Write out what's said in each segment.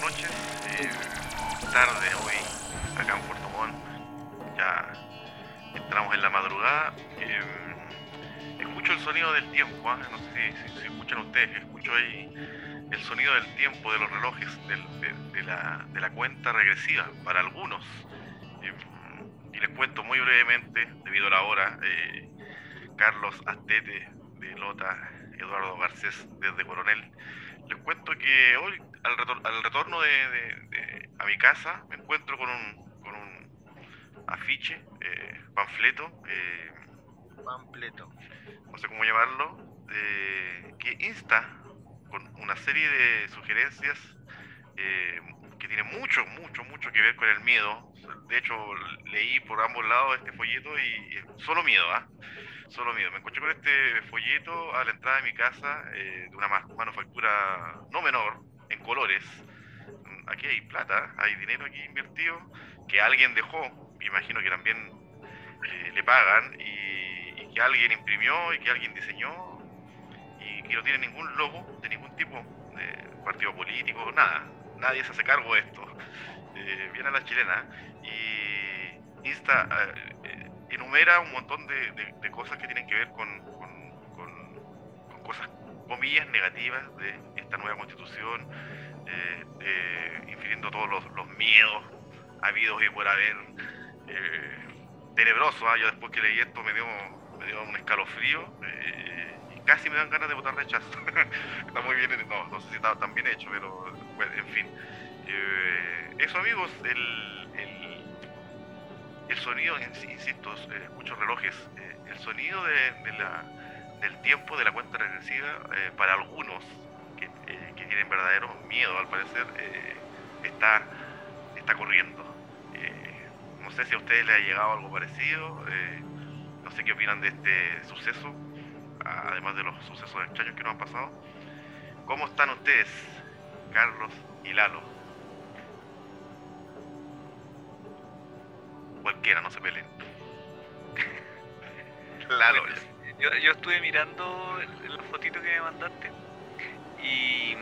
noches. Eh, tarde hoy, acá en Puerto Montt. Ya entramos en la madrugada. Eh, escucho el sonido del tiempo, ¿ah? no sé si, si, escuchan ustedes, escucho ahí el sonido del tiempo de los relojes de, la, de, la, cuenta regresiva para algunos. Eh, y les cuento muy brevemente, debido a la hora, eh, Carlos Astete de Lota, Eduardo Garcés desde Coronel. Les cuento que hoy, al, retor al retorno de, de, a mi casa, me encuentro con un, con un afiche, eh, panfleto, eh, panfleto, no sé cómo llamarlo, que insta con una serie de sugerencias eh, que tiene mucho, mucho, mucho que ver con el miedo. De hecho, leí por ambos lados este folleto y solo miedo, ¿ah? Solo miedo. Me encontré con este folleto a la entrada de mi casa eh, de una manufactura no menor, en colores. Aquí hay plata, hay dinero aquí invertido que alguien dejó, imagino que también eh, le pagan, y, que alguien imprimió y que alguien diseñó y que no tiene ningún logo de ningún tipo de partido político, nada. Nadie se hace cargo de esto. Eh, viene a la chilena y insta, eh, enumera un montón de, cosas que tienen que ver con, cosas, comillas, negativas de esta nueva constitución, eh, infiriendo todos los, miedos habidos y por haber. tenebroso, ¿eh? yo después que leí esto me dio, me dio un escalofrío casi me dan ganas de votar rechazo. está muy bien, no, sé si está tan bien hecho, pero bueno, en fin. Eh, eso amigos, el, el, sonido, insisto, eh, muchos relojes, eh, el sonido de la, del tiempo de la cuenta regresiva eh, para algunos que, que, tienen verdadero miedo al parecer está, está corriendo. no sé si a ustedes les ha llegado algo parecido, no sé qué opinan de este suceso además de los sucesos extraños que nos han pasado. ¿Cómo están ustedes, Carlos y Lalo? Cualquiera, no se peleen. Lalo. Yo, yo, estuve mirando la fotito que me mandaste y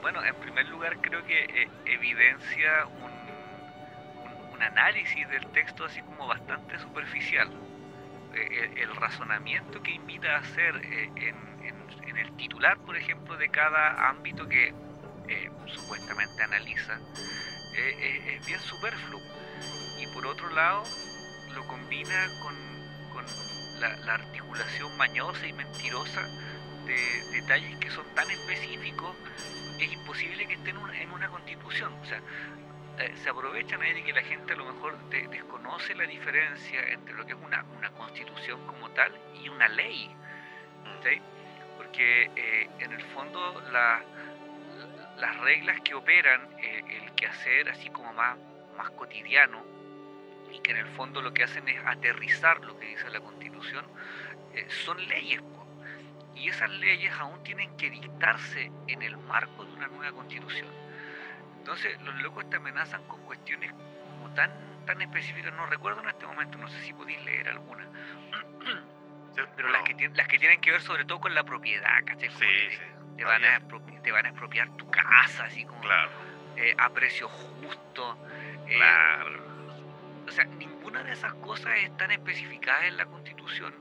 bueno, en primer lugar creo que eh, evidencia un, un, análisis del texto así como bastante superficial el, el, razonamiento que invita a hacer eh, en, en, en, el titular, por ejemplo, de cada ámbito que eh, supuestamente analiza, es bien superfluo. Y por otro lado, lo combina con, con la, la, articulación mañosa y mentirosa de detalles que son tan específicos que es imposible que estén en una, en una constitución. O sea, eh, se aprovechan ahí de que la gente a lo mejor de, desconoce la diferencia entre lo que es una, una constitución como tal y una ley. ¿sí? Porque eh, en el fondo la, las reglas que operan eh, el quehacer así como más, más cotidiano y que en el fondo lo que hacen es aterrizar lo que dice la constitución, eh, son leyes. Y esas leyes aún tienen que dictarse en el marco de una nueva constitución. Entonces los locos te amenazan con cuestiones como tan, tan específicas, no recuerdo en este momento, no sé si podéis leer alguna. Pero las que, las que tienen que ver sobre todo con la propiedad, ¿cachai? Sí, te, sí. te, van a te van a expropiar tu casa, así como claro. eh, a precio justo. Eh, claro. Sea, ninguna de esas cosas están especificadas en la Constitución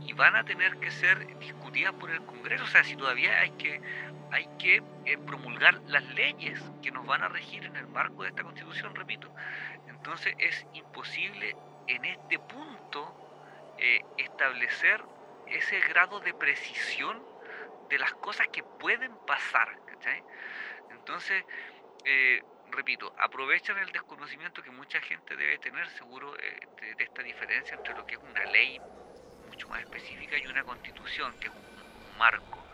y van a tener que ser discutidas por el Congreso. O sea, si todavía hay que hay que eh, promulgar las leyes que nos van a regir en el marco de esta constitución, repito. Entonces es imposible en este punto eh, establecer ese grado de precisión de las cosas que pueden pasar. Entonces, eh, repito, aprovechan el desconocimiento que mucha gente debe tener seguro de, de, esta diferencia entre lo que es una ley mucho más específica y una constitución, que es un, marco.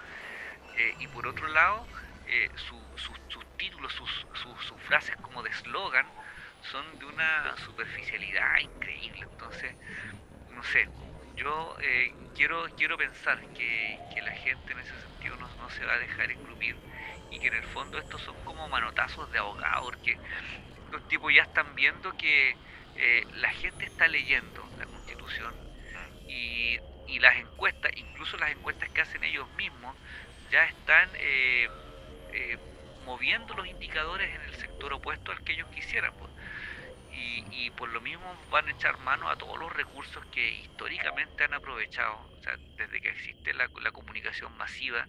Eh, y por otro lado, eh, su, su, sus títulos, sus, frases como de eslogan son de una superficialidad increíble. Entonces, no sé, yo eh, quiero, quiero pensar que, que, la gente en ese sentido no, no, se va a dejar engrupir y que en el fondo estos son como manotazos de abogado, porque los tipos ya están viendo que la gente está leyendo la constitución y, y las encuestas, incluso las encuestas que hacen ellos mismos, ya están eh, eh, moviendo los indicadores en el sector opuesto al que ellos quisieran. Pues. Y, por lo mismo van a echar mano a todos los recursos que históricamente han aprovechado. O sea, desde que existe la, comunicación masiva,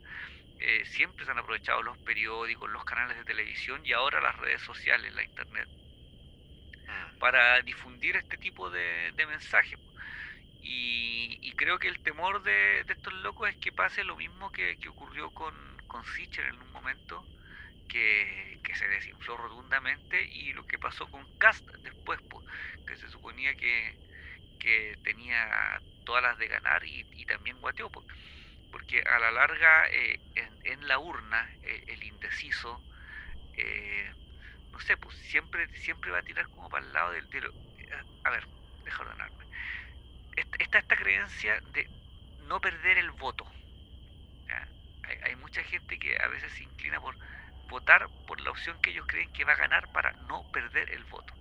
eh, siempre se han aprovechado los periódicos, los canales de televisión y ahora las redes sociales, la internet, mm. para difundir este tipo de, mensajes. Y, creo que el temor de, estos locos es que pase lo mismo que, ocurrió con, con en un momento, que, se desinfló rotundamente y lo que pasó con Cast después, pues, que se suponía que, tenía todas las de ganar y, también guateó, porque a la larga eh, en, la urna eh, el indeciso, eh, no sé, pues siempre, siempre va a tirar como para el lado del... del a ver, deja ordenarme. Está esta creencia de no perder el voto. Hay, hay mucha gente que a veces se inclina por votar por la opción que ellos creen que va a ganar para no perder el voto.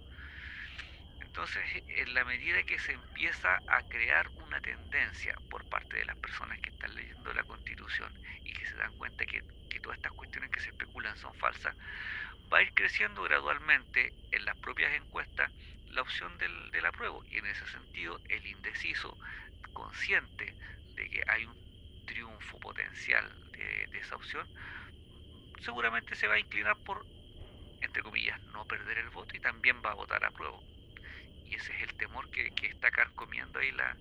Entonces, en la medida que se empieza a crear una tendencia por parte de las personas que están leyendo la constitución y que se dan cuenta que, todas estas cuestiones que se especulan son falsas, va a ir creciendo gradualmente en las propias encuestas la opción del, del apruebo. Y en ese sentido, el indeciso, consciente de que hay un triunfo potencial de, esa opción, seguramente se va a inclinar por, entre comillas, no perder el voto y también va a votar a prueba. Ese es el temor que, que está carcomiendo ahí la,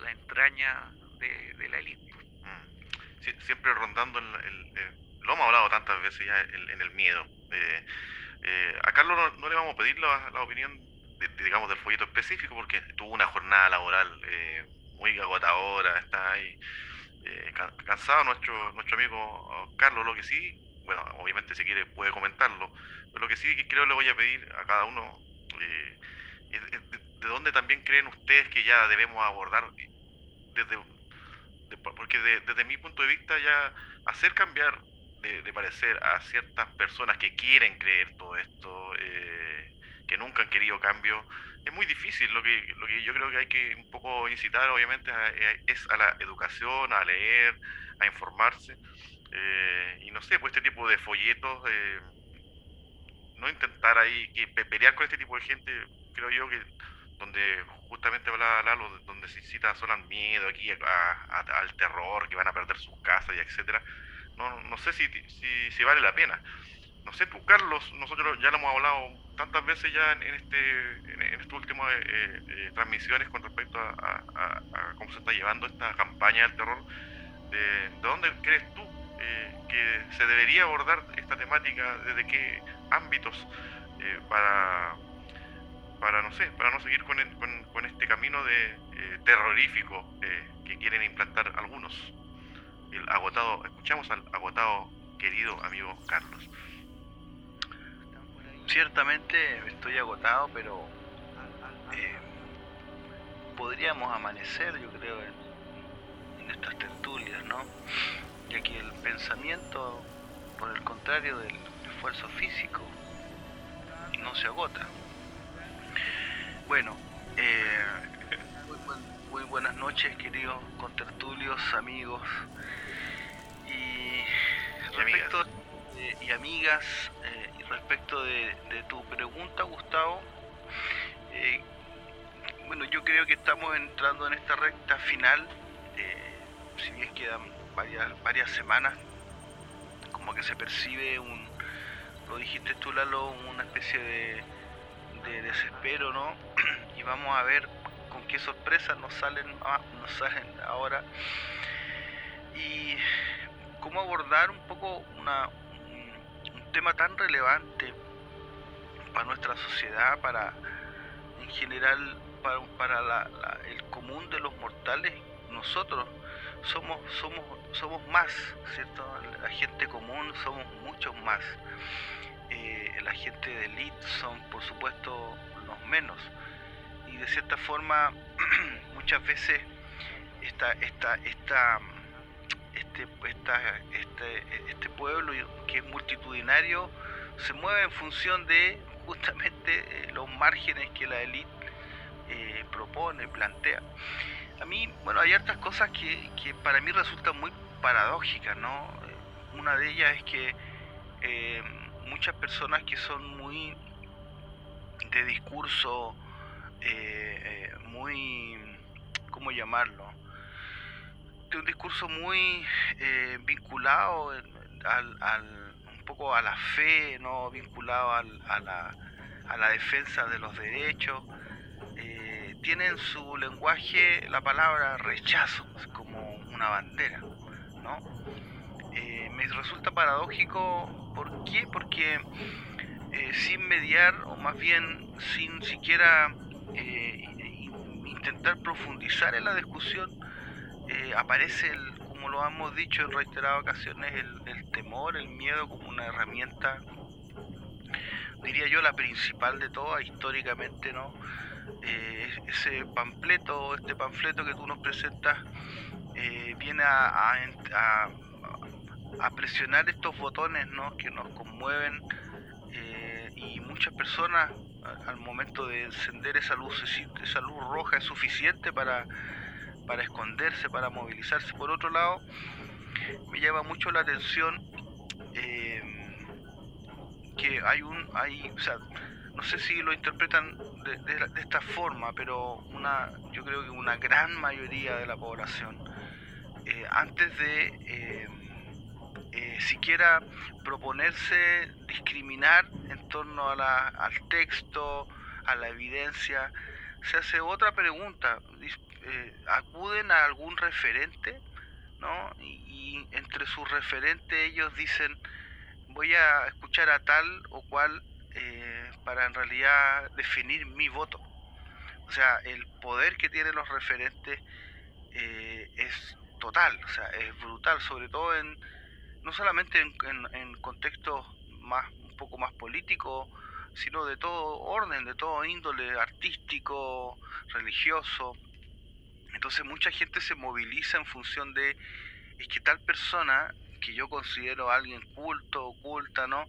la entraña de, la élite. Mm. siempre rondando, el, lo hemos hablado tantas veces ya en, el miedo. Eh, eh, a Carlos no, le vamos a pedir la, la opinión, digamos, del folleto específico porque tuvo una jornada laboral eh, muy agotadora, está ahí cansado nuestro, nuestro amigo Carlos, lo que sí bueno, obviamente si quiere puede comentarlo, pero lo que sí creo le voy a pedir a cada uno eh, de, dónde también creen ustedes que ya debemos abordar, desde porque desde mi punto de vista ya hacer cambiar de, parecer a ciertas personas que quieren creer todo esto, eh, que nunca han querido cambio, es muy difícil. Lo que, lo que yo creo que hay que un poco incitar, obviamente, es a la educación, a leer, a informarse. Eh, y no sé, pues este tipo de folletos, eh, no intentar ahí que pelear con este tipo de gente, creo yo que donde justamente hablaba Lalo, donde se incita solo al miedo aquí, al terror, que van a perder sus casas y etcétera, no, no sé si, si, vale la pena. No sé tú, Carlos, nosotros ya lo hemos hablado tantas veces ya en, este en, estas últimas eh, transmisiones con respecto a, cómo se está llevando esta campaña del terror. ¿De, de dónde crees tú eh, que se debería abordar esta temática, desde qué ámbitos, eh, para, para, no sé, para no seguir con, con, este camino de eh, terrorífico que quieren implantar algunos. El agotado, escuchamos al agotado querido amigo Carlos. Ciertamente estoy agotado, pero podríamos amanecer, yo creo, en, en estas tertulias, ¿no? ya que el pensamiento, por el contrario del esfuerzo físico, no se agota. Bueno, eh, muy, buenas noches queridos contertulios, amigos. Y, respecto y amigas, eh, y respecto de, tu pregunta Gustavo, eh, bueno yo creo que estamos entrando en esta recta final, si bien quedan varias, varias semanas, como que se percibe un, lo dijiste tú Lalo, una especie de, desespero, ¿no? Y vamos a ver con qué sorpresas nos salen, ah, nos salen ahora. Y cómo abordar un poco una, un, tema tan relevante para nuestra sociedad, para en general para, para el común de los mortales, nosotros somos, somos somos más, ¿cierto? La gente común somos muchos más. Eh, la gente de elite son, por supuesto, los menos. Y de cierta forma, muchas veces esta, esta, esta, este, este, este pueblo que es multitudinario se mueve en función de justamente eh, los márgenes que la élite eh, propone, plantea. A mí, bueno, hay hartas cosas que, que para mí resultan muy paradójicas, ¿no? Una de ellas es que eh, muchas personas que son muy de discurso eh, eh, muy, ¿cómo llamarlo? De un discurso muy eh, vinculado al, un poco a la fe, no vinculado al, a, la, a la defensa de los derechos. tienen su lenguaje la palabra rechazo como una bandera, ¿no? me resulta paradójico, ¿por qué? Porque sin mediar, o más bien sin siquiera eh, intentar profundizar en la discusión, eh, aparece, como lo hemos dicho en reiteradas ocasiones, el, temor, el miedo como una herramienta, diría yo, la principal de todas, históricamente, ¿no? Eh, ese panfleto, este panfleto que tú nos presentas, viene a, presionar estos botones ¿no? que nos conmueven y muchas personas al momento de encender esa luz, esa luz roja es suficiente para, para esconderse, para movilizarse. Por otro lado, me llama mucho la atención eh, que hay un, hay, o sea, no sé si lo interpretan de, de, esta forma, pero una, yo creo que una gran mayoría de la población, eh, antes de eh, eh, siquiera proponerse discriminar en torno a la, al texto, a la evidencia, se hace otra pregunta, eh, acuden a algún referente, ¿no? Y, entre sus referentes ellos dicen, voy a escuchar a tal o cual eh, para en realidad definir mi voto. O sea, el poder que tienen los referentes es total, o sea, es brutal, sobre todo en no solamente en, en, contextos más un poco más políticos, sino de todo orden, de todo índole artístico, religioso. Entonces mucha gente se moviliza en función de es que tal persona que yo considero alguien culto, oculta, ¿no?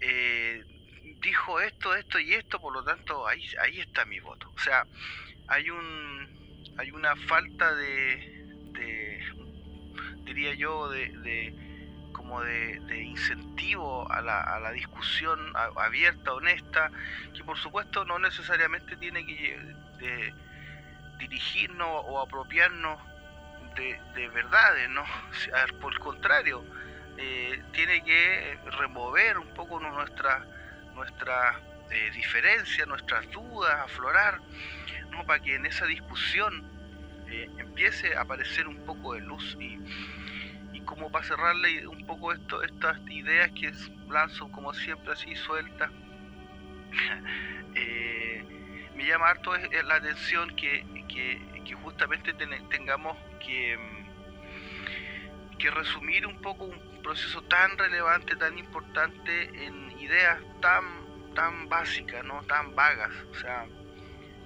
Eh, dijo esto, esto y esto, por lo tanto ahí, ahí está mi voto. O sea, hay un hay una falta de, diría yo, de, como de, incentivo a la, a la discusión abierta, honesta, que por supuesto no necesariamente tiene que dirigirnos o apropiarnos de, verdades, ¿no? por el contrario, eh, tiene que remover un poco nuestra, nuestra eh, diferencias, nuestras dudas, aflorar, ¿no? para que en esa discusión empiece a aparecer un poco de luz y como para cerrarle un poco esto, estas ideas que lanzo como siempre así sueltas, eh, me llama harto la atención que, justamente tengamos que, que resumir un poco un proceso tan relevante, tan importante en ideas tan, tan básicas, no tan vagas, o sea,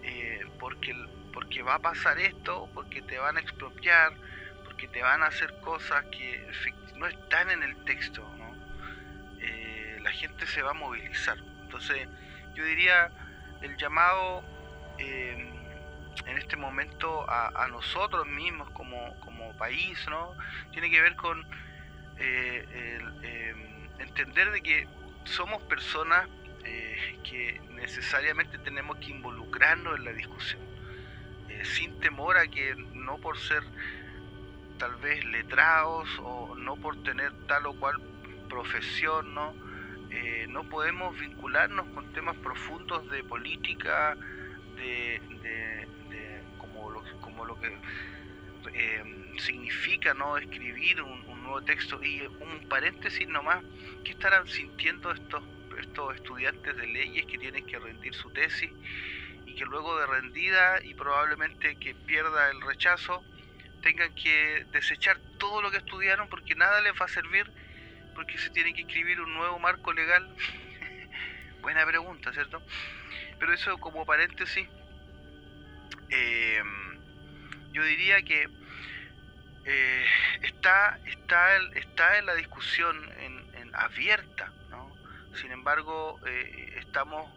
eh, porque, porque va a pasar esto, porque te van a expropiar, que te van a hacer cosas que no están en el texto, ¿no? Eh, la gente se va a movilizar. Entonces, yo diría el llamado eh, en este momento a, nosotros mismos como, país, ¿no? Tiene que ver con eh, entender de que somos personas que necesariamente tenemos que involucrarnos en la discusión, sin temor a que no por ser tal vez letrados o no por tener tal o cual profesión, ¿no? Eh, no podemos vincularnos con temas profundos de política, de, como, lo, como lo que eh, significa no escribir un, nuevo texto. Y un paréntesis nomás, ¿qué estarán sintiendo estos, estos estudiantes de leyes que tienen que rendir su tesis y que luego de rendida y probablemente que pierda el rechazo, tengan que desechar todo lo que estudiaron porque nada les va a servir, porque se tiene que escribir un nuevo marco legal. Buena pregunta, ¿cierto? Pero eso como paréntesis, em, yo diría que eh, está, está, está en la discusión en, abierta, ¿no? Sin embargo, eh, estamos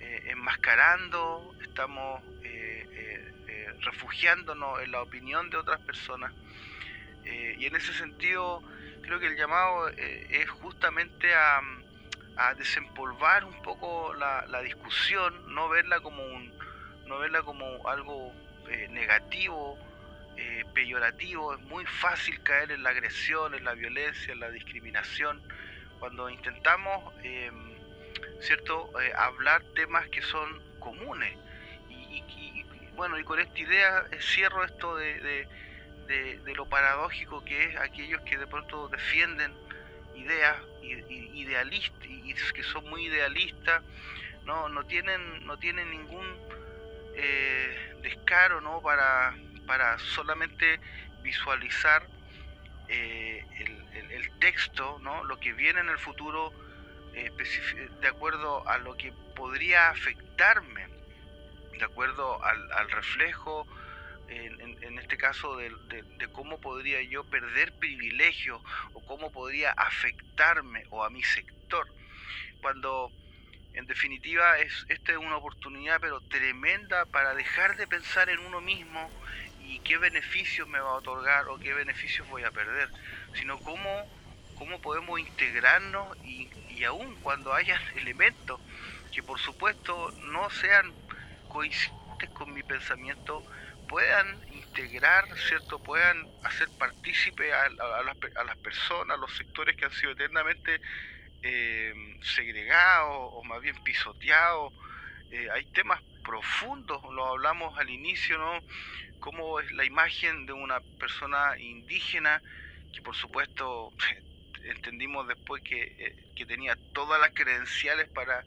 eh, enmascarando, estamos refugiándonos en la opinión de otras personas. Eh, y en ese sentido, creo que el llamado eh, es justamente a, desempolvar un poco la, discusión, no verla como no verla como algo eh, negativo, eh, peyorativo. Es muy fácil caer en la agresión, en la violencia, en la discriminación, cuando intentamos, em, cierto, eh, hablar temas que son comunes. Y, bueno, y con esta idea cierro esto de, de lo paradójico que es aquellos que de pronto defienden ideas idealistas y que son muy idealistas no no tienen no tienen ningún eh, descaro no para para solamente visualizar eh, el, texto no lo que viene en el futuro eh, de acuerdo a lo que podría afectarme de acuerdo al, al reflejo en, este caso de, cómo podría yo perder privilegios o cómo podría afectarme o a mi sector. Cuando en definitiva es, esta es una oportunidad pero tremenda para dejar de pensar en uno mismo y qué beneficios me va a otorgar o qué beneficios voy a perder, sino cómo, cómo podemos integrarnos y, y aún cuando haya elementos que por supuesto no sean coincidentes con mi pensamiento, puedan integrar, ¿cierto? Puedan hacer partícipe a, las, personas, a los sectores que han sido eternamente eh, segregados o más bien pisoteados. Eh, hay temas profundos, lo hablamos al inicio, ¿no? Cómo es la imagen de una persona indígena que por supuesto entendimos después que, eh, que tenía todas las credenciales para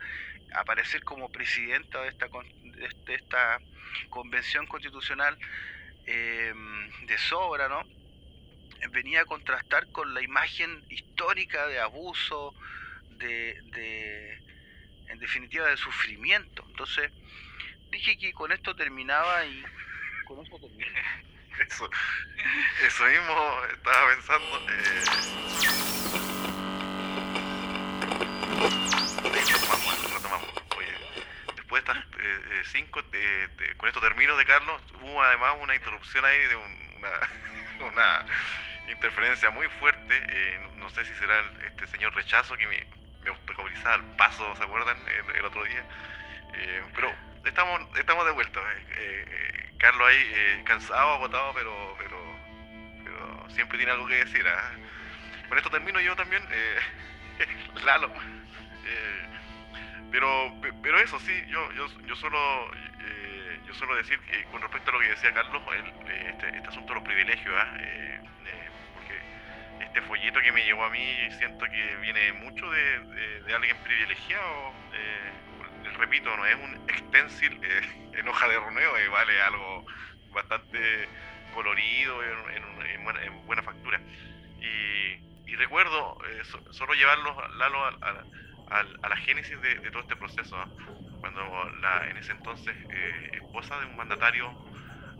aparecer como presidenta de esta, de esta convención constitucional eh, de sobra, ¿no? venía a contrastar con la imagen histórica de abuso, de, en definitiva de sufrimiento. Entonces, dije que con esto terminaba y con eso termina. Eso, eso mismo estaba pensando. Eh después de estas eh, eh, cinco, con esto termino de Carlos, hubo además una interrupción ahí de una interferencia muy fuerte. Eh, no sé si será este señor rechazo que me, me el paso, ¿se acuerdan? El, otro día. pero estamos, estamos de vuelta. Carlos ahí cansado, agotado, pero, pero, pero siempre tiene algo que decir. ¿ah? Con esto termino yo también. Lalo. Pero, pero eso sí, yo, yo, yo solo eh, yo solo decir que con respecto a lo que decía Carlos, eh, este, este, asunto de los privilegios, ¿ah? eh, porque este folleto que me llegó a mí siento que viene mucho de, de, alguien privilegiado. repito, no es un extensil en hoja de roneo, vale algo bastante colorido, en, en, buena, factura. Y, recuerdo solo llevarlos, Lalo, a, a a, la génesis de, todo este proceso. Cuando la, en ese entonces, eh, esposa de un mandatario,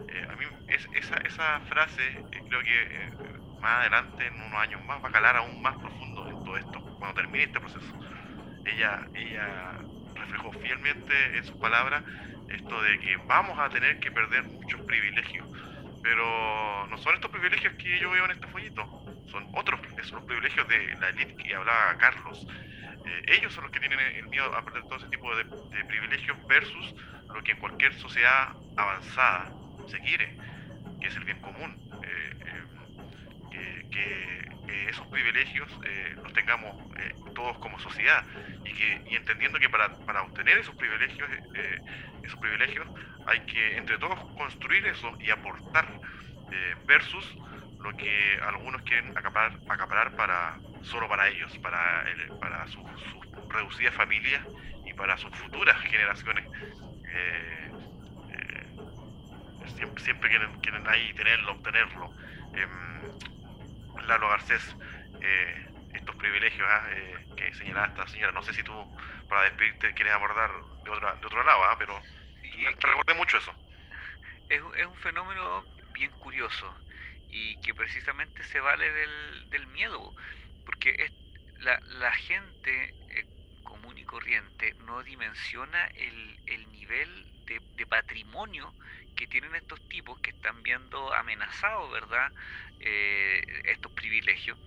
eh, a mí es, esa, esa frase eh, creo que más adelante, en unos años más, va a calar aún más profundo en todo esto, cuando termine este proceso. Ella, ella reflejó fielmente en sus palabras esto de que vamos a tener que perder muchos privilegios, pero no son estos privilegios que yo veo en este follito, son otros, son los privilegios de la élite que hablaba Carlos, eh, ellos son los que tienen el miedo a perder todo ese tipo de, privilegios versus lo que en cualquier sociedad avanzada se quiere, que es el bien común. Eh, eh, que, esos privilegios los tengamos todos como sociedad y que y entendiendo que para, para obtener esos privilegios esos privilegios hay que entre todos construir eso y aportar versus lo que algunos quieren acaparar, acaparar para solo para ellos, para, para sus, reducidas familias y para sus futuras generaciones. Eh, eh, siempre, siempre quieren, quieren, ahí tenerlo, obtenerlo. Eh, Lalo Garcés, eh, estos privilegios ¿ah? que señalaba esta señora, no sé si tú para despedirte quieres abordar de, otra, de otro lado, ¿ah? pero recordé mucho eso. Es, es un fenómeno bien curioso y que precisamente se vale del, del miedo, porque la, gente eh, común y corriente no dimensiona el, el nivel de, patrimonio que tienen estos tipos que están viendo amenazados, ¿verdad? Eh, estos privilegios.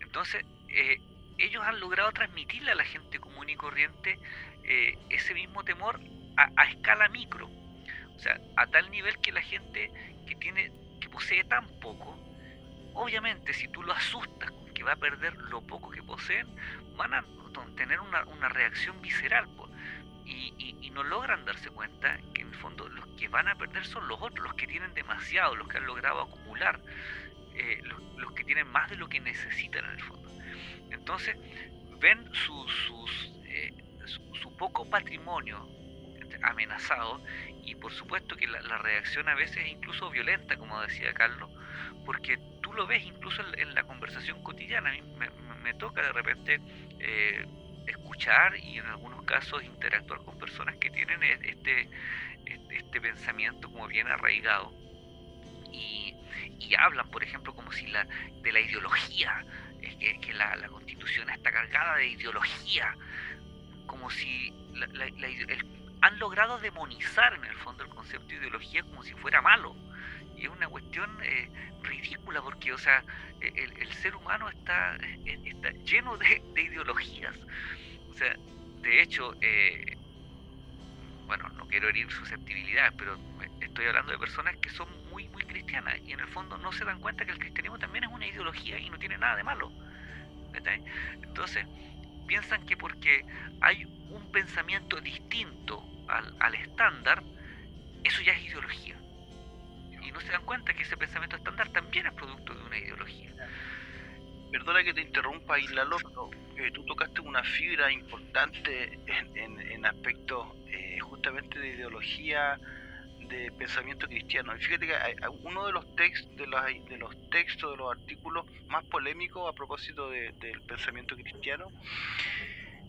Entonces, eh, ellos han logrado transmitirle a la gente común y corriente ese mismo temor a, escala micro. O sea, a tal nivel que la gente que tiene, que posee tan poco, obviamente si tú lo asustas con va a perder lo poco que poseen, van a tener una, reacción visceral. y, no logran darse cuenta que en el fondo los que van a perder son los otros, los que tienen demasiado, los que han logrado acumular, eh, los, que tienen más de lo que necesitan en el fondo. Entonces, ven sus, eh, su, poco patrimonio amenazado y por supuesto que la, reacción a veces es incluso violenta, como decía Carlos, porque lo ves incluso en, la conversación cotidiana. A mí me, toca de repente eh, escuchar y en algunos casos interactuar con personas que tienen e, este, este, este pensamiento como bien arraigado. Y, hablan, por ejemplo, como si la, de la ideología, que, que la, constitución está cargada de ideología, como si han logrado demonizar en el fondo el concepto de ideología como si fuera malo. Y es una cuestión eh, ridícula porque, o sea, e, el, ser humano está, e, está lleno de, ideologías. O sea, de hecho, eh, bueno, no quiero herir susceptibilidades, pero estoy hablando de personas que son muy, muy cristianas y en el fondo no se dan cuenta que el cristianismo también es una ideología y no tiene nada de malo. Entonces, piensan que porque hay un pensamiento distinto al, estándar, eso ya es ideología. Y no se dan cuenta que ese pensamiento estándar también es producto de una ideología. Perdona que te interrumpa, Isla López, eh, tú tocaste una fibra importante en, en, aspectos eh, justamente de ideología, de pensamiento cristiano. Fíjate que uno de los, textos de, los, de los textos, de los artículos más polémicos a propósito del pensamiento cristiano,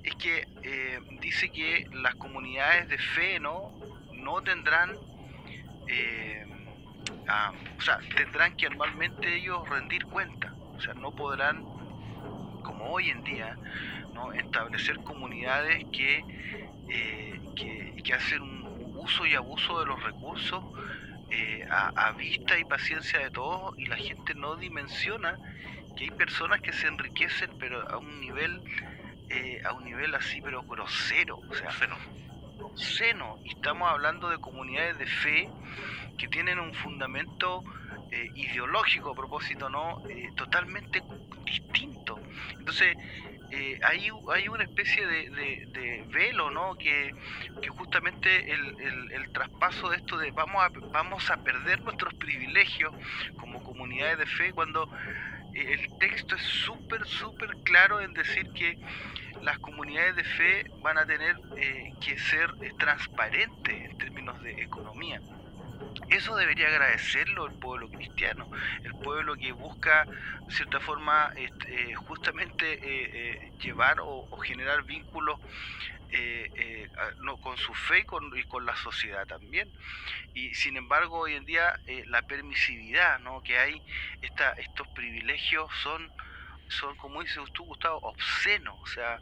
es que eh, dice que las comunidades de fe no, no tendrán, o sea, tendrán que anualmente ellos rendir cuenta, o sea, no podrán, como hoy en día, ¿no? establecer comunidades que, eh, que, hacen un uso y abuso de los recursos eh, a, vista y paciencia de todos y la gente no dimensiona que hay personas que se enriquecen pero a un nivel eh, a un nivel así pero grosero o sea seno seno y estamos hablando de comunidades de fe que tienen un fundamento eh, ideológico a propósito no totalmente distinto entonces eh, hay, hay una especie de, velo, ¿no? Que, justamente el, traspaso de esto de vamos a, vamos a perder nuestros privilegios como comunidades de fe cuando eh, el texto es súper, súper claro en decir que las comunidades de fe van a tener eh, que ser transparentes en términos de economía. Eso debería agradecerlo el pueblo cristiano, el pueblo que busca, de cierta forma, este, eh, justamente eh, eh, llevar o, generar vínculos no, con su fe y con, la sociedad también. Y sin embargo, hoy en día la permisividad ¿no? que hay, esta, estos privilegios son son, como dice usted, Gustavo, obscenos. O sea,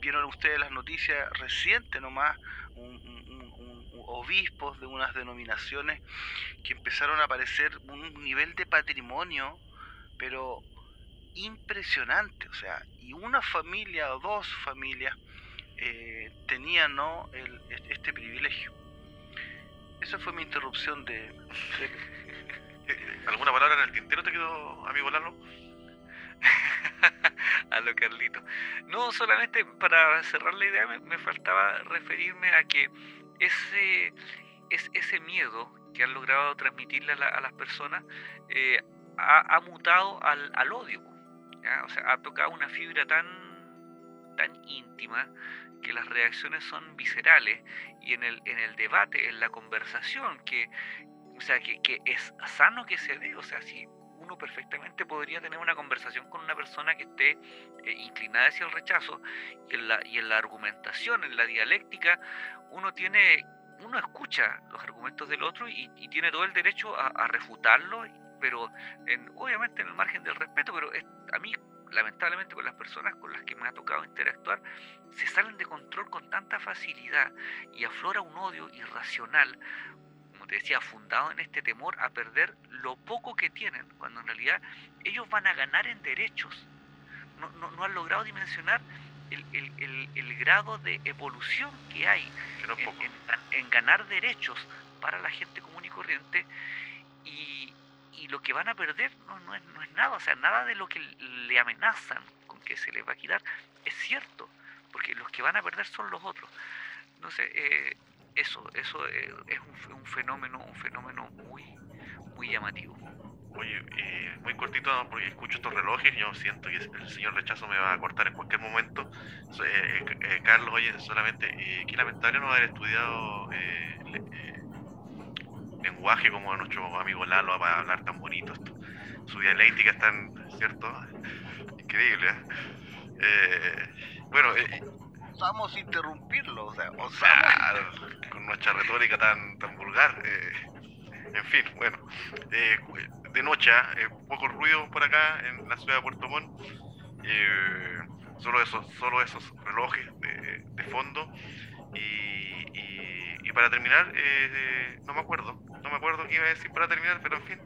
vieron ustedes las noticias recientes nomás, un, obispos de unas denominaciones que empezaron a aparecer un nivel de patrimonio, pero impresionante, o sea, y una familia o dos familias eh, tenían ¿no? El, este privilegio. Esa fue mi interrupción de... ¿Alguna palabra en el tintero te quedó, amigo Lalo? a lo Carlito. No, solamente para cerrar la idea me, faltaba referirme a que ese, es, ese miedo que han logrado transmitirle a, las personas eh, ha, mutado al, al odio. O sea, ha tocado una fibra tan, tan íntima que las reacciones son viscerales y en el, en el debate, en la conversación, que, o sea, que, que es sano que se dé. O sea, si perfectamente podría tener una conversación con una persona que esté eh, inclinada hacia el rechazo y en, la, y en la argumentación, en la dialéctica, uno tiene, uno escucha los argumentos del otro y, tiene todo el derecho a, refutarlo, pero en, obviamente en el margen del respeto, pero a mí lamentablemente con las personas con las que me ha tocado interactuar, se salen de control con tanta facilidad y aflora un odio irracional, te decía, fundado en este temor a perder lo poco que tienen, cuando en realidad ellos van a ganar en derechos. no, no han logrado dimensionar el, el, el, grado de evolución que hay en, ganar derechos para la gente común y corriente y, y lo que van a perder no, no, es, no es nada, o sea, nada de lo que le amenazan con que se les va a quitar es cierto, porque los que van a perder son los otros. No sé, eh, eso, eso eh, es un, un, fenómeno, un fenómeno muy, muy llamativo. Oye, eh, muy cortito, porque escucho estos relojes, yo siento que el señor Rechazo me va a cortar en cualquier momento. Eh, eh, Carlos, oye, solamente, qué lamentable no haber estudiado lenguaje como nuestro amigo Lalo para hablar tan bonito. Su dialéctica es tan, ¿cierto? Increíble. bueno, osamos interrumpirlo, o sea, con nuestra retórica tan, tan vulgar. en fin, bueno de noche, ¿eh? poco ruido por acá en la ciudad de Puerto Montt. Eh, solo, esos, solo esos relojes de, fondo. Y, y, para terminar, eh, no me acuerdo, no me acuerdo qué iba a decir para terminar, pero en fin,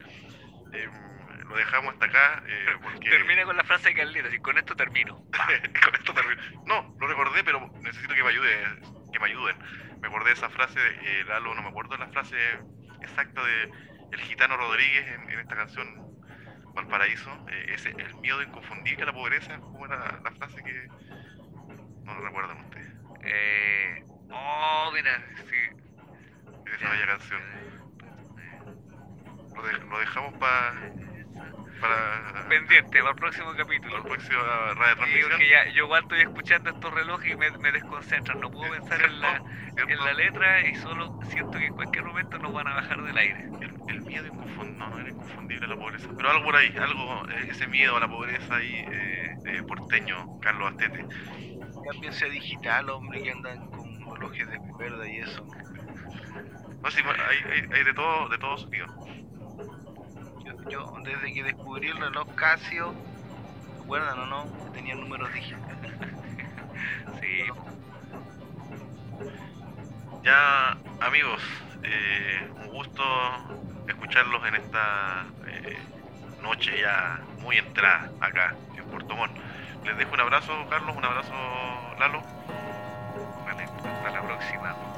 lo dejamos hasta acá. Termina con la frase de Carlito, y con esto termino. con esto termino. No, lo recordé, pero necesito que me ayude, que me ayuden. Me acordé de esa frase de Lalo, no me acuerdo de la frase exacta de el gitano Rodríguez en, esta canción Valparaíso, eh, ese, el miedo inconfundible a la pobreza, ¿cómo era la, frase que no lo recuerdan ustedes? Eh, oh, mira, sí. Esa bella canción. Lo, lo dejamos para para... Pendiente, para el próximo capítulo. Para el próximo radio transmisión. porque ya, yo igual estoy escuchando estos relojes y me, me desconcentran. No puedo pensar en la, en la letra y solo siento que en cualquier momento nos van a bajar del aire. El, miedo no, no era inconfundible a la pobreza. Pero algo por ahí, algo, eh, ese miedo a la pobreza ahí, eh, eh, porteño, Carlos Astete. También sea digital, hombre, que andan con relojes de verdad y eso. No, sí, hay, hay, hay de todo, de todo sentido yo desde que descubrí el reloj Casio, ¿recuerdan o no? Tenía números digitales. sí. Ya, amigos, eh, un gusto escucharlos en esta eh, noche ya muy entrada acá en Puerto Montt. Les dejo un abrazo, Carlos, un abrazo, Lalo. Hasta la próxima.